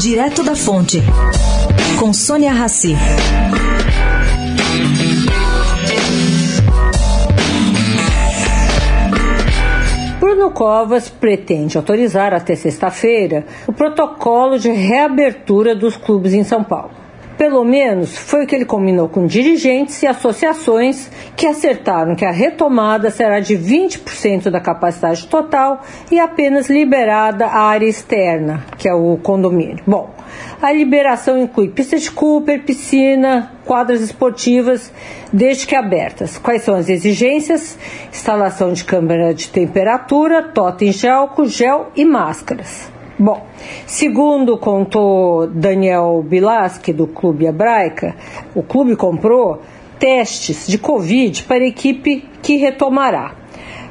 Direto da Fonte, com Sônia Rassi. Bruno Covas pretende autorizar até sexta-feira o protocolo de reabertura dos clubes em São Paulo. Pelo menos foi o que ele combinou com dirigentes e associações que acertaram que a retomada será de 20% da capacidade total e apenas liberada a área externa, que é o condomínio. Bom, a liberação inclui pista de Cooper, piscina, quadras esportivas, desde que abertas. Quais são as exigências? Instalação de câmera de temperatura, totem gel, gel e máscaras. Bom, segundo contou Daniel Bilaschi, do Clube Hebraica, o clube comprou testes de Covid para a equipe que retomará.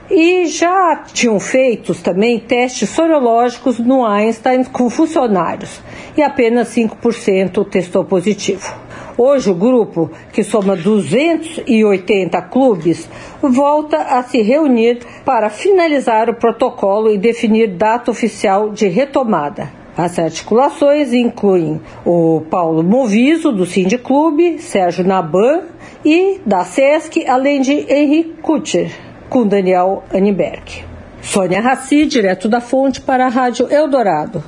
E já tinham feitos também testes sorológicos no Einstein com funcionários, e apenas 5% testou positivo. Hoje, o grupo, que soma 280 clubes, volta a se reunir para finalizar o protocolo e definir data oficial de retomada. As articulações incluem o Paulo Moviso, do Cindy Clube, Sérgio Naban e da SESC, além de Henrique Kutcher, com Daniel Aniberg. Sônia Raci, direto da fonte para a Rádio Eldorado.